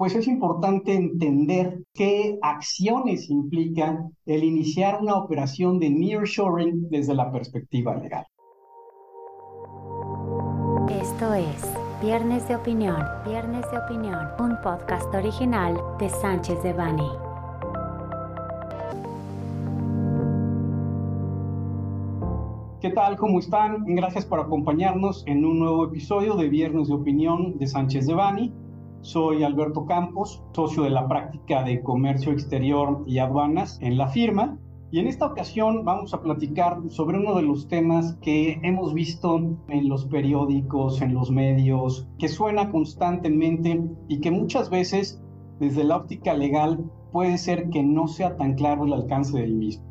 pues es importante entender qué acciones implica el iniciar una operación de nearshoring desde la perspectiva legal. Esto es Viernes de Opinión, Viernes de Opinión, un podcast original de Sánchez de Bani. ¿Qué tal? ¿Cómo están? Gracias por acompañarnos en un nuevo episodio de Viernes de Opinión de Sánchez de Bani. Soy Alberto Campos, socio de la práctica de comercio exterior y aduanas en la firma. Y en esta ocasión vamos a platicar sobre uno de los temas que hemos visto en los periódicos, en los medios, que suena constantemente y que muchas veces desde la óptica legal puede ser que no sea tan claro el alcance del mismo.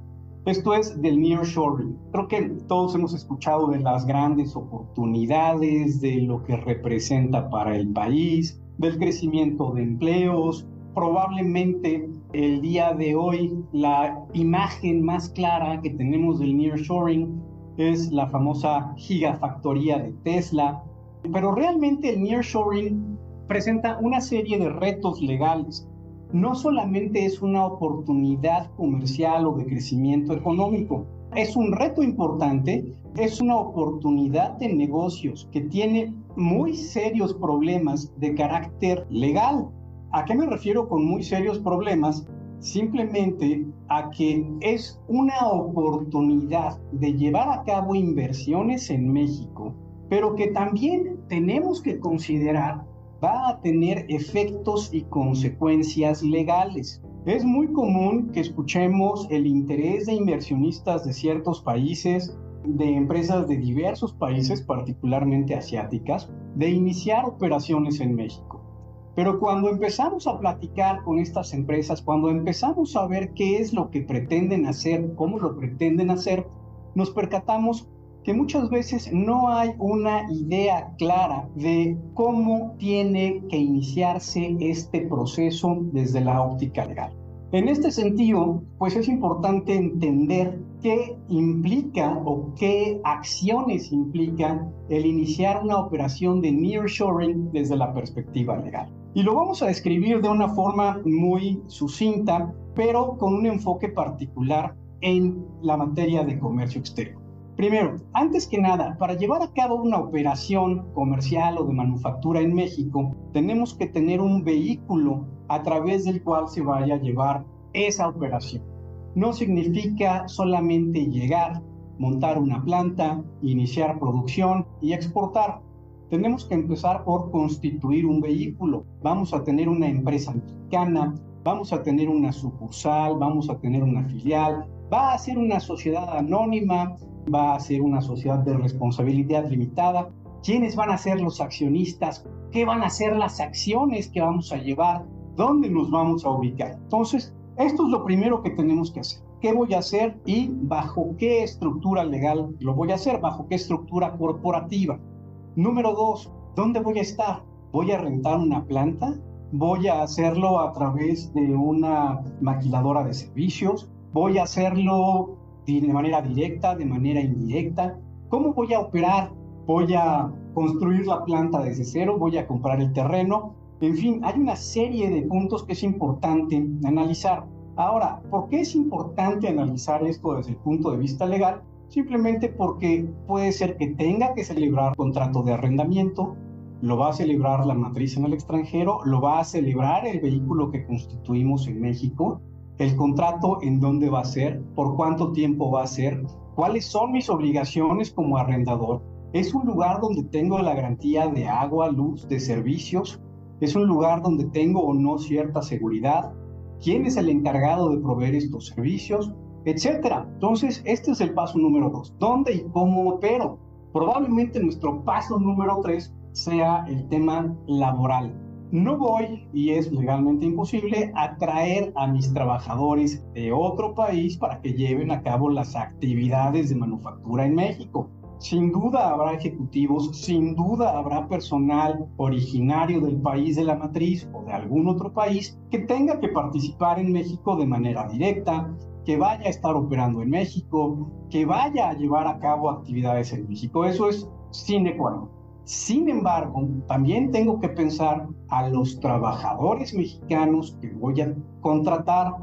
Esto es del nearshoring. Creo que todos hemos escuchado de las grandes oportunidades, de lo que representa para el país, del crecimiento de empleos. Probablemente el día de hoy la imagen más clara que tenemos del nearshoring es la famosa gigafactoría de Tesla, pero realmente el nearshoring presenta una serie de retos legales. No solamente es una oportunidad comercial o de crecimiento económico, es un reto importante, es una oportunidad de negocios que tiene muy serios problemas de carácter legal. ¿A qué me refiero con muy serios problemas? Simplemente a que es una oportunidad de llevar a cabo inversiones en México, pero que también tenemos que considerar va a tener efectos y consecuencias legales. Es muy común que escuchemos el interés de inversionistas de ciertos países de empresas de diversos países, particularmente asiáticas, de iniciar operaciones en México. Pero cuando empezamos a platicar con estas empresas, cuando empezamos a ver qué es lo que pretenden hacer, cómo lo pretenden hacer, nos percatamos que muchas veces no hay una idea clara de cómo tiene que iniciarse este proceso desde la óptica legal. En este sentido, pues es importante entender qué implica o qué acciones implica el iniciar una operación de nearshoring desde la perspectiva legal. Y lo vamos a describir de una forma muy sucinta, pero con un enfoque particular en la materia de comercio exterior. Primero, antes que nada, para llevar a cabo una operación comercial o de manufactura en México, tenemos que tener un vehículo a través del cual se vaya a llevar esa operación. No significa solamente llegar, montar una planta, iniciar producción y exportar. Tenemos que empezar por constituir un vehículo. Vamos a tener una empresa mexicana, vamos a tener una sucursal, vamos a tener una filial, va a ser una sociedad anónima, va a ser una sociedad de responsabilidad limitada. ¿Quiénes van a ser los accionistas? ¿Qué van a ser las acciones que vamos a llevar? ¿Dónde nos vamos a ubicar? Entonces, esto es lo primero que tenemos que hacer. ¿Qué voy a hacer y bajo qué estructura legal lo voy a hacer? ¿Bajo qué estructura corporativa? Número dos, ¿dónde voy a estar? ¿Voy a rentar una planta? ¿Voy a hacerlo a través de una maquiladora de servicios? ¿Voy a hacerlo de manera directa, de manera indirecta? ¿Cómo voy a operar? ¿Voy a construir la planta desde cero? ¿Voy a comprar el terreno? En fin, hay una serie de puntos que es importante analizar. Ahora, ¿por qué es importante analizar esto desde el punto de vista legal? Simplemente porque puede ser que tenga que celebrar contrato de arrendamiento, lo va a celebrar la matriz en el extranjero, lo va a celebrar el vehículo que constituimos en México, el contrato en dónde va a ser, por cuánto tiempo va a ser, cuáles son mis obligaciones como arrendador. Es un lugar donde tengo la garantía de agua, luz, de servicios. Es un lugar donde tengo o no cierta seguridad. ¿Quién es el encargado de proveer estos servicios? Etcétera. Entonces, este es el paso número dos. ¿Dónde y cómo opero? Probablemente nuestro paso número tres sea el tema laboral no voy, y es legalmente imposible, a traer a mis trabajadores de otro país para que lleven a cabo las actividades de manufactura en México. Sin duda habrá ejecutivos, sin duda habrá personal originario del país de la matriz o de algún otro país que tenga que participar en México de manera directa, que vaya a estar operando en México, que vaya a llevar a cabo actividades en México. Eso es sine qua. Sin embargo, también tengo que pensar a los trabajadores mexicanos que voy a contratar,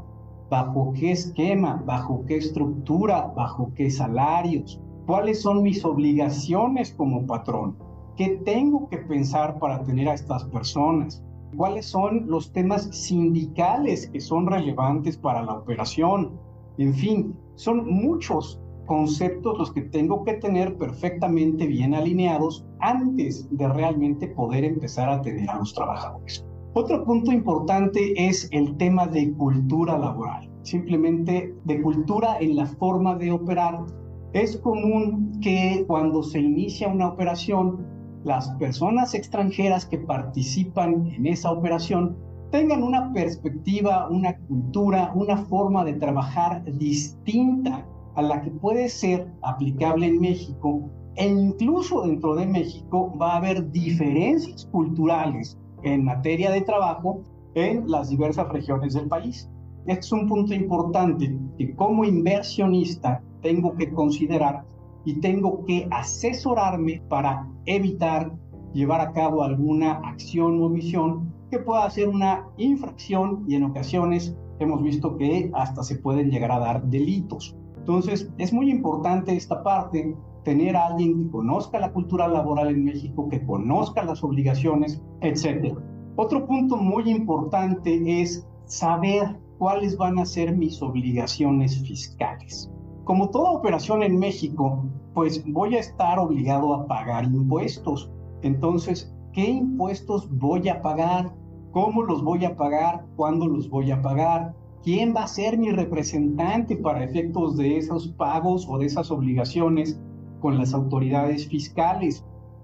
bajo qué esquema, bajo qué estructura, bajo qué salarios, cuáles son mis obligaciones como patrón, qué tengo que pensar para tener a estas personas, cuáles son los temas sindicales que son relevantes para la operación. En fin, son muchos conceptos los que tengo que tener perfectamente bien alineados antes de realmente poder empezar a tener a los trabajadores. Otro punto importante es el tema de cultura laboral, simplemente de cultura en la forma de operar. Es común que cuando se inicia una operación, las personas extranjeras que participan en esa operación tengan una perspectiva, una cultura, una forma de trabajar distinta a la que puede ser aplicable en México e incluso dentro de México va a haber diferencias culturales en materia de trabajo en las diversas regiones del país. Este es un punto importante que como inversionista tengo que considerar y tengo que asesorarme para evitar llevar a cabo alguna acción o omisión que pueda ser una infracción y en ocasiones hemos visto que hasta se pueden llegar a dar delitos. Entonces, es muy importante esta parte, tener a alguien que conozca la cultura laboral en México, que conozca las obligaciones, etc. Otro punto muy importante es saber cuáles van a ser mis obligaciones fiscales. Como toda operación en México, pues voy a estar obligado a pagar impuestos. Entonces, ¿qué impuestos voy a pagar? ¿Cómo los voy a pagar? ¿Cuándo los voy a pagar? ¿Quién va a ser mi representante para efectos de esos pagos o de esas obligaciones con las autoridades fiscales?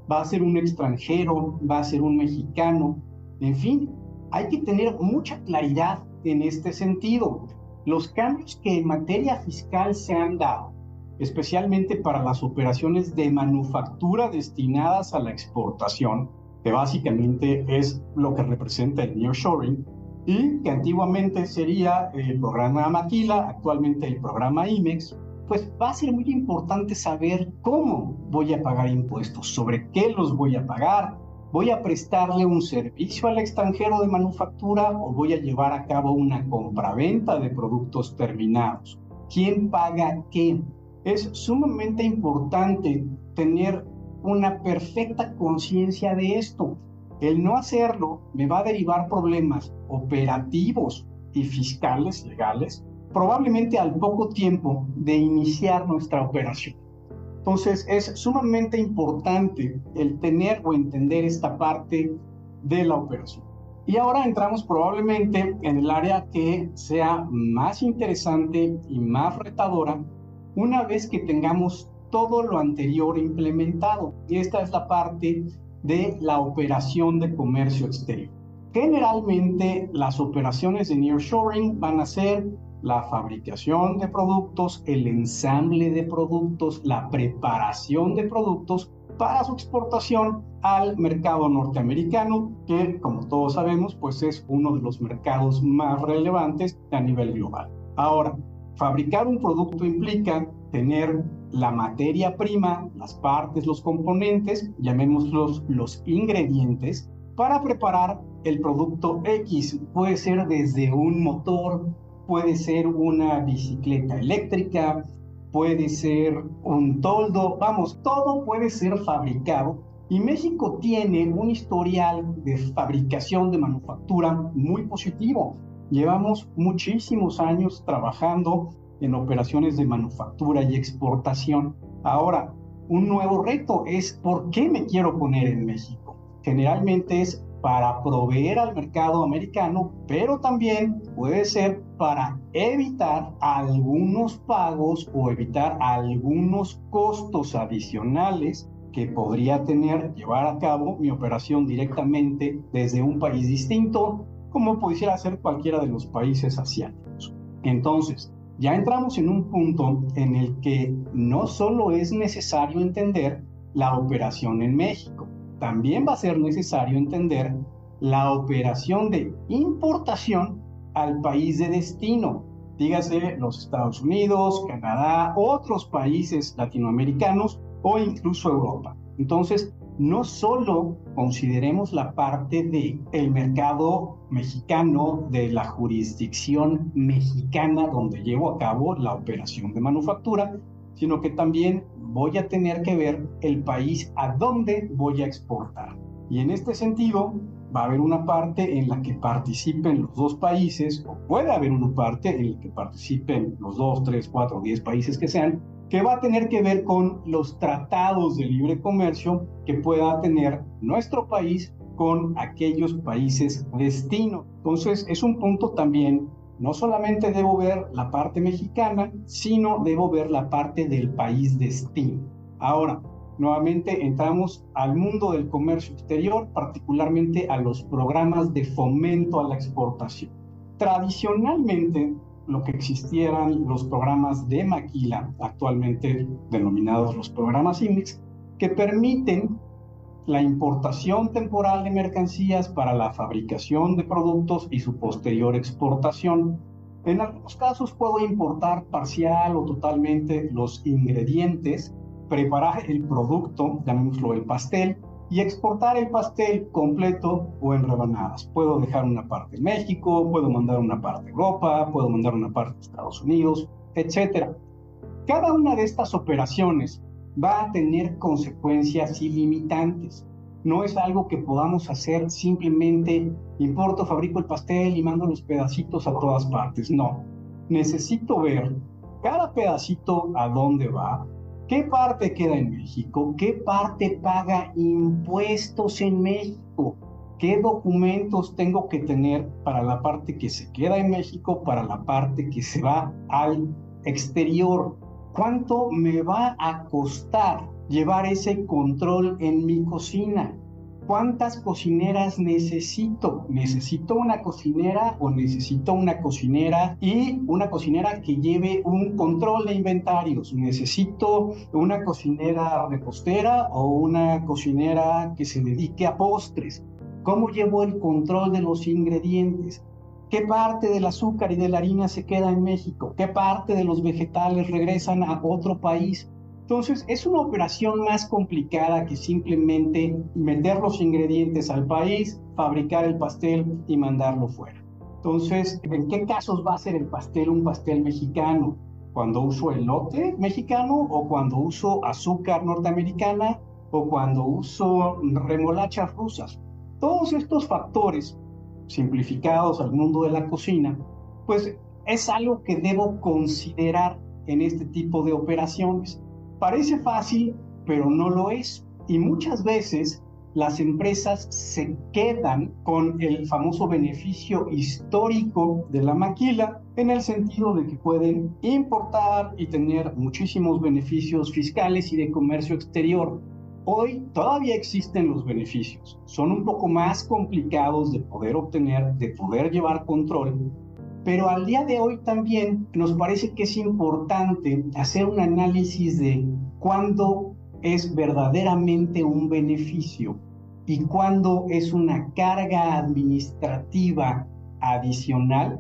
¿Va a ser un extranjero? ¿Va a ser un mexicano? En fin, hay que tener mucha claridad en este sentido. Los cambios que en materia fiscal se han dado, especialmente para las operaciones de manufactura destinadas a la exportación, que básicamente es lo que representa el nearshoring, y que antiguamente sería el programa Maquila, actualmente el programa IMEX, pues va a ser muy importante saber cómo voy a pagar impuestos, sobre qué los voy a pagar, voy a prestarle un servicio al extranjero de manufactura o voy a llevar a cabo una compraventa de productos terminados. ¿Quién paga qué? Es sumamente importante tener una perfecta conciencia de esto. El no hacerlo me va a derivar problemas operativos y fiscales legales, probablemente al poco tiempo de iniciar nuestra operación. Entonces es sumamente importante el tener o entender esta parte de la operación. Y ahora entramos probablemente en el área que sea más interesante y más retadora una vez que tengamos todo lo anterior implementado. Y esta es la parte de la operación de comercio exterior. Generalmente las operaciones de nearshoring van a ser la fabricación de productos, el ensamble de productos, la preparación de productos para su exportación al mercado norteamericano, que como todos sabemos, pues es uno de los mercados más relevantes a nivel global. Ahora, fabricar un producto implica tener la materia prima, las partes, los componentes, llamémoslos los ingredientes, para preparar el producto X. Puede ser desde un motor, puede ser una bicicleta eléctrica, puede ser un toldo, vamos, todo puede ser fabricado. Y México tiene un historial de fabricación de manufactura muy positivo. Llevamos muchísimos años trabajando en operaciones de manufactura y exportación. Ahora, un nuevo reto es ¿por qué me quiero poner en México? Generalmente es para proveer al mercado americano, pero también puede ser para evitar algunos pagos o evitar algunos costos adicionales que podría tener llevar a cabo mi operación directamente desde un país distinto, como pudiera ser cualquiera de los países asiáticos. Entonces, ya entramos en un punto en el que no solo es necesario entender la operación en México, también va a ser necesario entender la operación de importación al país de destino, dígase los Estados Unidos, Canadá, otros países latinoamericanos o incluso Europa. Entonces, no solo consideremos la parte del el mercado mexicano, de la jurisdicción mexicana donde llevo a cabo la operación de manufactura, sino que también voy a tener que ver el país a dónde voy a exportar. Y en este sentido, va a haber una parte en la que participen los dos países, o puede haber una parte en la que participen los dos, tres, cuatro, diez países que sean, que va a tener que ver con los tratados de libre comercio que pueda tener nuestro país con aquellos países destino. Entonces, es un punto también, no solamente debo ver la parte mexicana, sino debo ver la parte del país destino. Ahora, nuevamente entramos al mundo del comercio exterior, particularmente a los programas de fomento a la exportación. Tradicionalmente, lo que existieran los programas de maquila, actualmente denominados los programas IMIX, que permiten la importación temporal de mercancías para la fabricación de productos y su posterior exportación. En algunos casos puedo importar parcial o totalmente los ingredientes, preparar el producto, llamémoslo el pastel, y exportar el pastel completo o en rebanadas. Puedo dejar una parte en México, puedo mandar una parte a Europa, puedo mandar una parte a Estados Unidos, etc. Cada una de estas operaciones va a tener consecuencias ilimitantes. No es algo que podamos hacer simplemente importo, fabrico el pastel y mando los pedacitos a todas partes. No. Necesito ver cada pedacito a dónde va, ¿Qué parte queda en México? ¿Qué parte paga impuestos en México? ¿Qué documentos tengo que tener para la parte que se queda en México, para la parte que se va al exterior? ¿Cuánto me va a costar llevar ese control en mi cocina? ¿Cuántas cocineras necesito? ¿Necesito una cocinera o necesito una cocinera y una cocinera que lleve un control de inventarios? ¿Necesito una cocinera repostera o una cocinera que se dedique a postres? ¿Cómo llevo el control de los ingredientes? ¿Qué parte del azúcar y de la harina se queda en México? ¿Qué parte de los vegetales regresan a otro país? Entonces, es una operación más complicada que simplemente meter los ingredientes al país, fabricar el pastel y mandarlo fuera. Entonces, ¿en qué casos va a ser el pastel un pastel mexicano? Cuando uso el lote mexicano o cuando uso azúcar norteamericana o cuando uso remolachas rusas. Todos estos factores simplificados al mundo de la cocina, pues es algo que debo considerar en este tipo de operaciones. Parece fácil, pero no lo es. Y muchas veces las empresas se quedan con el famoso beneficio histórico de la maquila en el sentido de que pueden importar y tener muchísimos beneficios fiscales y de comercio exterior. Hoy todavía existen los beneficios, son un poco más complicados de poder obtener, de poder llevar control, pero al día de hoy también nos parece que es importante hacer un análisis de cuándo es verdaderamente un beneficio y cuándo es una carga administrativa adicional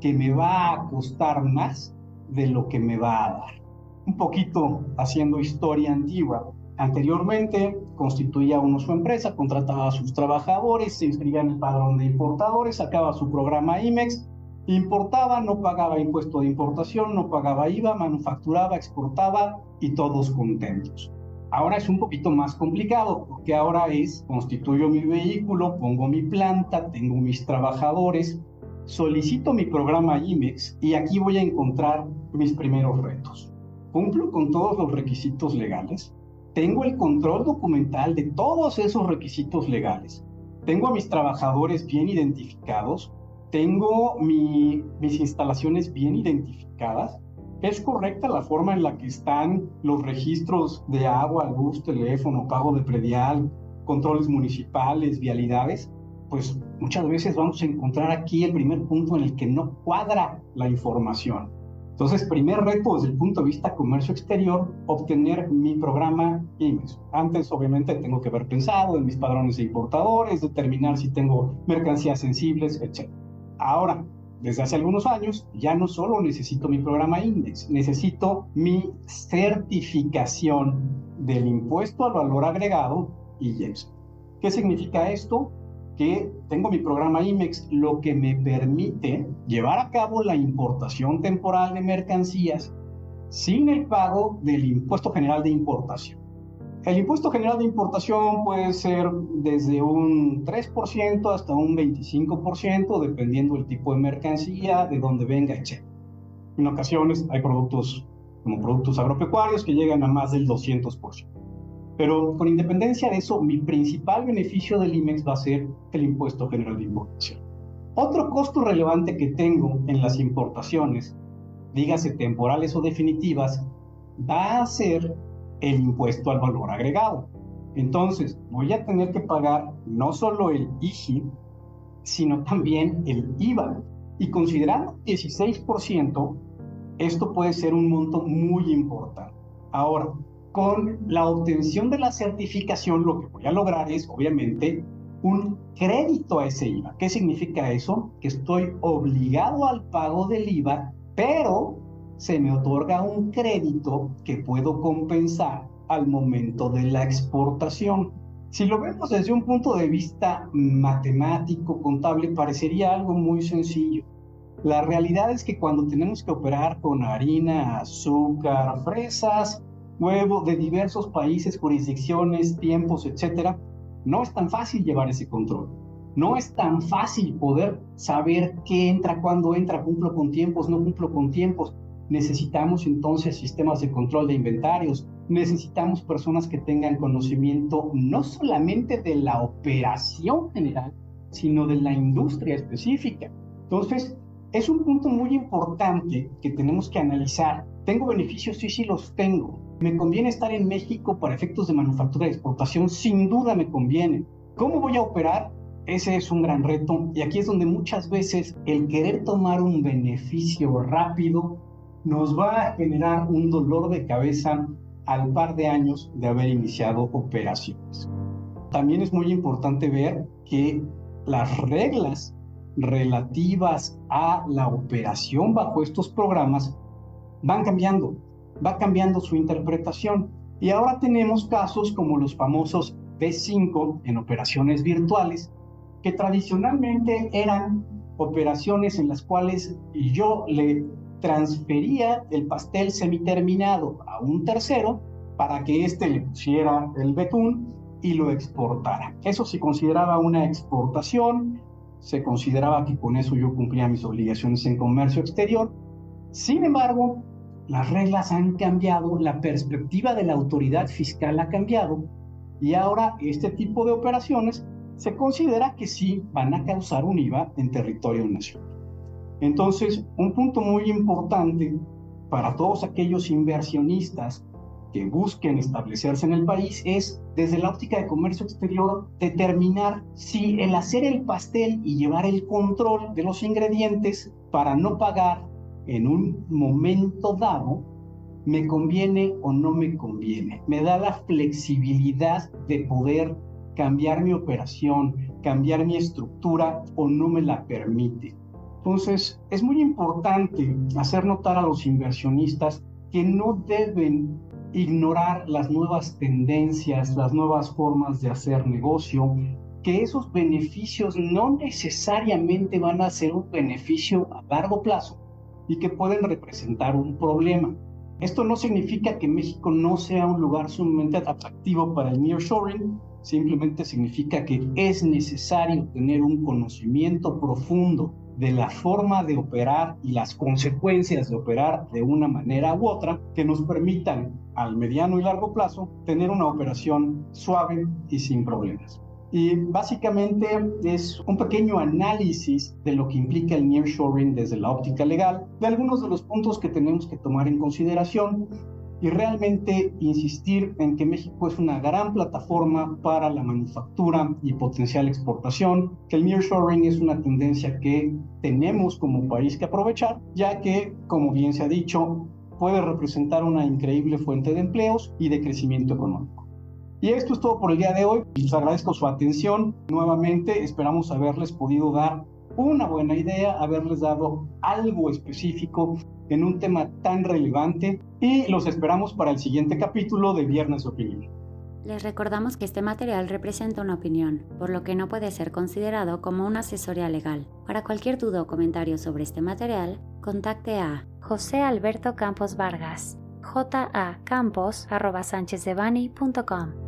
que me va a costar más de lo que me va a dar. Un poquito haciendo historia antigua. Anteriormente constituía uno su empresa, contrataba a sus trabajadores, se inscribía en el padrón de importadores, sacaba su programa IMEX Importaba, no pagaba impuesto de importación, no pagaba IVA, manufacturaba, exportaba y todos contentos. Ahora es un poquito más complicado porque ahora es, constituyo mi vehículo, pongo mi planta, tengo mis trabajadores, solicito mi programa IMEX y aquí voy a encontrar mis primeros retos. Cumplo con todos los requisitos legales, tengo el control documental de todos esos requisitos legales, tengo a mis trabajadores bien identificados, tengo mis instalaciones bien identificadas. ¿Es correcta la forma en la que están los registros de agua, luz, teléfono, pago de predial, controles municipales, vialidades? Pues muchas veces vamos a encontrar aquí el primer punto en el que no cuadra la información. Entonces, primer reto desde el punto de vista comercio exterior, obtener mi programa IMEX. Antes, obviamente, tengo que haber pensado en mis padrones de importadores, determinar si tengo mercancías sensibles, etc. Ahora, desde hace algunos años, ya no solo necesito mi programa Index, necesito mi certificación del impuesto al valor agregado IEPS. ¿Qué significa esto? Que tengo mi programa IMEX, lo que me permite llevar a cabo la importación temporal de mercancías sin el pago del impuesto general de importación. El impuesto general de importación puede ser desde un 3% hasta un 25%, dependiendo del tipo de mercancía, de dónde venga, etc. En ocasiones hay productos como productos agropecuarios que llegan a más del 200%. Pero con independencia de eso, mi principal beneficio del IMEX va a ser el impuesto general de importación. Otro costo relevante que tengo en las importaciones, dígase temporales o definitivas, va a ser el impuesto al valor agregado. Entonces, voy a tener que pagar no solo el IGI, sino también el IVA. Y considerando 16%, esto puede ser un monto muy importante. Ahora, con la obtención de la certificación, lo que voy a lograr es, obviamente, un crédito a ese IVA. ¿Qué significa eso? Que estoy obligado al pago del IVA, pero se me otorga un crédito que puedo compensar al momento de la exportación. Si lo vemos desde un punto de vista matemático, contable, parecería algo muy sencillo. La realidad es que cuando tenemos que operar con harina, azúcar, fresas, huevo de diversos países, jurisdicciones, tiempos, etcétera, no es tan fácil llevar ese control. No es tan fácil poder saber qué entra, cuándo entra, cumplo con tiempos, no cumplo con tiempos. Necesitamos entonces sistemas de control de inventarios, necesitamos personas que tengan conocimiento no solamente de la operación general, sino de la industria específica. Entonces, es un punto muy importante que tenemos que analizar. ¿Tengo beneficios? Sí, sí los tengo. ¿Me conviene estar en México para efectos de manufactura y exportación? Sin duda me conviene. ¿Cómo voy a operar? Ese es un gran reto y aquí es donde muchas veces el querer tomar un beneficio rápido nos va a generar un dolor de cabeza al par de años de haber iniciado operaciones. También es muy importante ver que las reglas relativas a la operación bajo estos programas van cambiando, va cambiando su interpretación. Y ahora tenemos casos como los famosos B5 en operaciones virtuales, que tradicionalmente eran operaciones en las cuales yo le transfería el pastel semiterminado a un tercero para que éste le pusiera el betún y lo exportara. Eso se consideraba una exportación, se consideraba que con eso yo cumplía mis obligaciones en comercio exterior. Sin embargo, las reglas han cambiado, la perspectiva de la autoridad fiscal ha cambiado y ahora este tipo de operaciones se considera que sí van a causar un IVA en territorio nacional. Entonces, un punto muy importante para todos aquellos inversionistas que busquen establecerse en el país es, desde la óptica de comercio exterior, determinar si el hacer el pastel y llevar el control de los ingredientes para no pagar en un momento dado, me conviene o no me conviene. Me da la flexibilidad de poder cambiar mi operación, cambiar mi estructura o no me la permite. Entonces, es muy importante hacer notar a los inversionistas que no deben ignorar las nuevas tendencias, las nuevas formas de hacer negocio, que esos beneficios no necesariamente van a ser un beneficio a largo plazo y que pueden representar un problema. Esto no significa que México no sea un lugar sumamente atractivo para el nearshoring, simplemente significa que es necesario tener un conocimiento profundo de la forma de operar y las consecuencias de operar de una manera u otra que nos permitan al mediano y largo plazo tener una operación suave y sin problemas. Y básicamente es un pequeño análisis de lo que implica el nearshoring desde la óptica legal, de algunos de los puntos que tenemos que tomar en consideración y realmente insistir en que México es una gran plataforma para la manufactura y potencial exportación, que el nearshoring es una tendencia que tenemos como país que aprovechar, ya que, como bien se ha dicho, puede representar una increíble fuente de empleos y de crecimiento económico. Y esto es todo por el día de hoy. Les agradezco su atención. Nuevamente esperamos haberles podido dar una buena idea, haberles dado algo específico en un tema tan relevante y los esperamos para el siguiente capítulo de Viernes Opinión. Les recordamos que este material representa una opinión, por lo que no puede ser considerado como una asesoría legal. Para cualquier duda o comentario sobre este material, contacte a José Alberto Campos Vargas, jacampos.com.